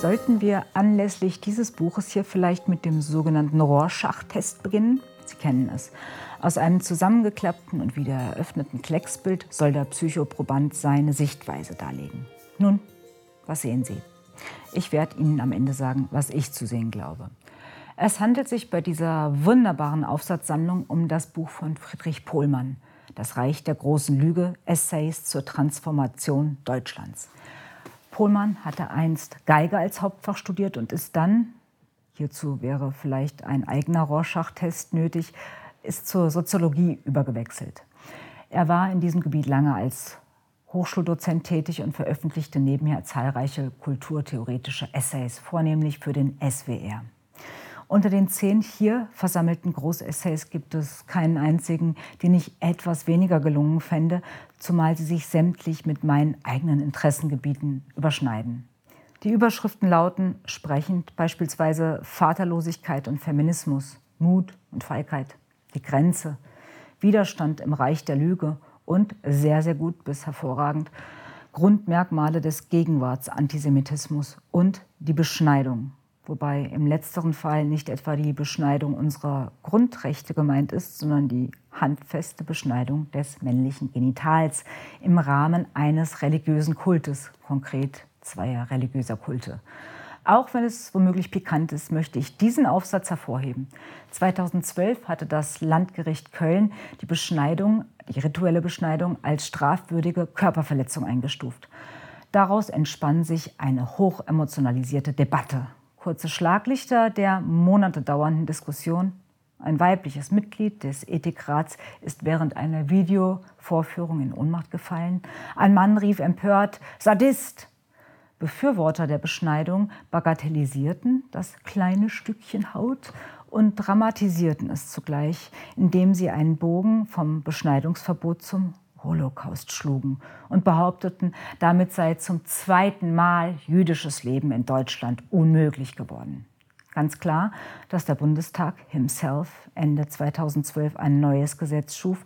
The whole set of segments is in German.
Sollten wir anlässlich dieses Buches hier vielleicht mit dem sogenannten Rorschach-Test beginnen? Sie kennen es. Aus einem zusammengeklappten und wieder eröffneten Klecksbild soll der Psychoproband seine Sichtweise darlegen. Nun, was sehen Sie? Ich werde Ihnen am Ende sagen, was ich zu sehen glaube. Es handelt sich bei dieser wunderbaren Aufsatzsammlung um das Buch von Friedrich Pohlmann, Das Reich der großen Lüge, Essays zur Transformation Deutschlands. Pohlmann hatte einst Geige als Hauptfach studiert und ist dann, hierzu wäre vielleicht ein eigener Rorschach-Test nötig, ist zur Soziologie übergewechselt. Er war in diesem Gebiet lange als Hochschuldozent tätig und veröffentlichte nebenher zahlreiche kulturtheoretische Essays, vornehmlich für den SWR. Unter den zehn hier versammelten Großessays gibt es keinen einzigen, den ich etwas weniger gelungen fände, zumal sie sich sämtlich mit meinen eigenen Interessengebieten überschneiden. Die Überschriften lauten sprechend beispielsweise Vaterlosigkeit und Feminismus, Mut und Feigheit, die Grenze, Widerstand im Reich der Lüge und sehr, sehr gut bis hervorragend Grundmerkmale des Gegenwartsantisemitismus und die Beschneidung wobei im letzteren Fall nicht etwa die Beschneidung unserer Grundrechte gemeint ist, sondern die handfeste Beschneidung des männlichen Genitals im Rahmen eines religiösen Kultes, konkret zweier religiöser Kulte. Auch wenn es womöglich pikant ist, möchte ich diesen Aufsatz hervorheben. 2012 hatte das Landgericht Köln die Beschneidung, die rituelle Beschneidung als strafwürdige Körperverletzung eingestuft. Daraus entspann sich eine hochemotionalisierte Debatte kurze Schlaglichter der Monate dauernden Diskussion. Ein weibliches Mitglied des Ethikrats ist während einer Videovorführung in Ohnmacht gefallen. Ein Mann rief empört Sadist. Befürworter der Beschneidung bagatellisierten das kleine Stückchen Haut und dramatisierten es zugleich, indem sie einen Bogen vom Beschneidungsverbot zum Holocaust schlugen und behaupteten, damit sei zum zweiten Mal jüdisches Leben in Deutschland unmöglich geworden. Ganz klar, dass der Bundestag himself Ende 2012 ein neues Gesetz schuf,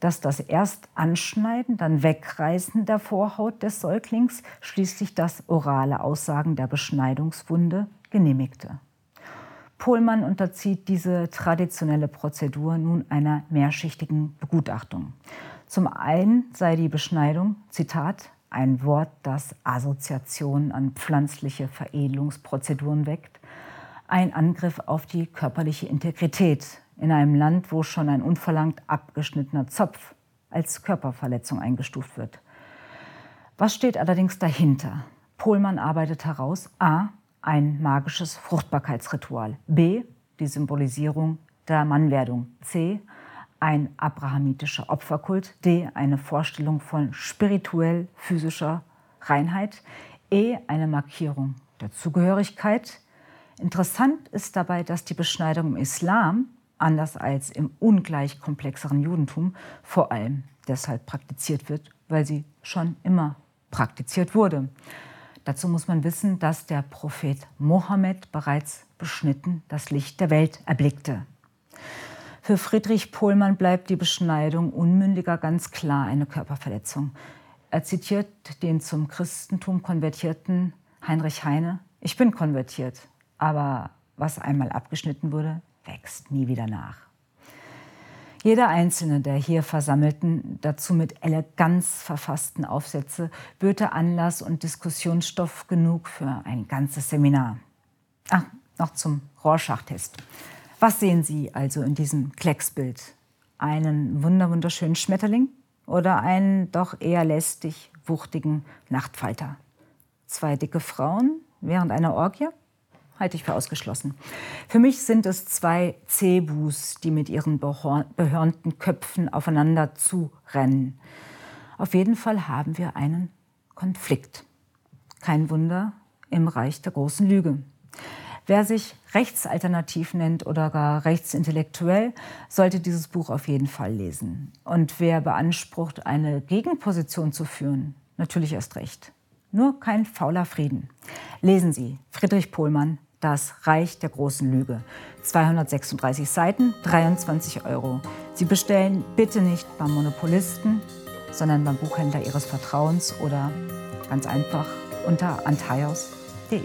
das das erst Anschneiden, dann Wegreißen der Vorhaut des Säuglings, schließlich das orale Aussagen der Beschneidungswunde genehmigte. Pohlmann unterzieht diese traditionelle Prozedur nun einer mehrschichtigen Begutachtung. Zum einen sei die Beschneidung, Zitat, ein Wort, das Assoziationen an pflanzliche Veredelungsprozeduren weckt, ein Angriff auf die körperliche Integrität in einem Land, wo schon ein unverlangt abgeschnittener Zopf als Körperverletzung eingestuft wird. Was steht allerdings dahinter? Pohlmann arbeitet heraus a. ein magisches Fruchtbarkeitsritual, b. die Symbolisierung der Mannwerdung, c ein abrahamitischer Opferkult, D eine Vorstellung von spirituell-physischer Reinheit, E eine Markierung der Zugehörigkeit. Interessant ist dabei, dass die Beschneidung im Islam, anders als im ungleich komplexeren Judentum, vor allem deshalb praktiziert wird, weil sie schon immer praktiziert wurde. Dazu muss man wissen, dass der Prophet Mohammed bereits beschnitten das Licht der Welt erblickte. Für Friedrich Pohlmann bleibt die Beschneidung Unmündiger ganz klar eine Körperverletzung. Er zitiert den zum Christentum konvertierten Heinrich Heine. Ich bin konvertiert, aber was einmal abgeschnitten wurde, wächst nie wieder nach. Jeder einzelne der hier versammelten, dazu mit Eleganz verfassten Aufsätze böte Anlass und Diskussionsstoff genug für ein ganzes Seminar. Ach, noch zum Rorschach-Test. Was sehen Sie also in diesem Klecksbild? Einen wunderschönen Schmetterling oder einen doch eher lästig wuchtigen Nachtfalter? Zwei dicke Frauen während einer Orgie? Halte ich für ausgeschlossen. Für mich sind es zwei Cebus, die mit ihren behörnten Köpfen aufeinander zurennen. Auf jeden Fall haben wir einen Konflikt. Kein Wunder im Reich der großen Lüge. Wer sich rechtsalternativ nennt oder gar rechtsintellektuell, sollte dieses Buch auf jeden Fall lesen. Und wer beansprucht, eine Gegenposition zu führen, natürlich erst recht. Nur kein fauler Frieden. Lesen Sie Friedrich Pohlmann, Das Reich der großen Lüge. 236 Seiten, 23 Euro. Sie bestellen bitte nicht beim Monopolisten, sondern beim Buchhändler Ihres Vertrauens oder ganz einfach unter antaios.de.